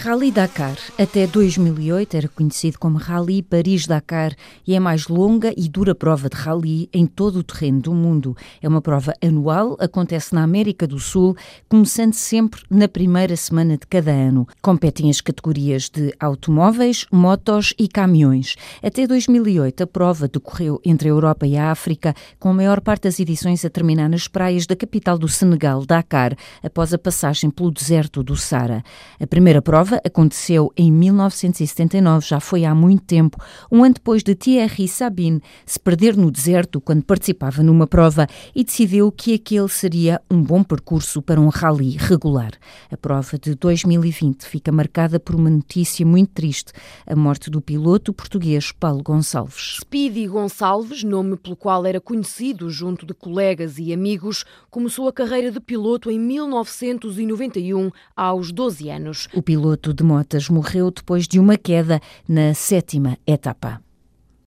Rally Dakar. Até 2008 era conhecido como Rally Paris-Dakar e é a mais longa e dura prova de rally em todo o terreno do mundo. É uma prova anual, acontece na América do Sul, começando sempre na primeira semana de cada ano. Competem as categorias de automóveis, motos e caminhões. Até 2008 a prova decorreu entre a Europa e a África, com a maior parte das edições a terminar nas praias da capital do Senegal, Dakar, após a passagem pelo deserto do Sara. A primeira prova prova aconteceu em 1979, já foi há muito tempo, um ano depois de Thierry Sabine se perder no deserto quando participava numa prova e decidiu que aquele seria um bom percurso para um rally regular. A prova de 2020 fica marcada por uma notícia muito triste, a morte do piloto português Paulo Gonçalves. Speedy Gonçalves, nome pelo qual era conhecido junto de colegas e amigos, começou a carreira de piloto em 1991, aos 12 anos. O piloto piloto de motas morreu depois de uma queda na sétima etapa.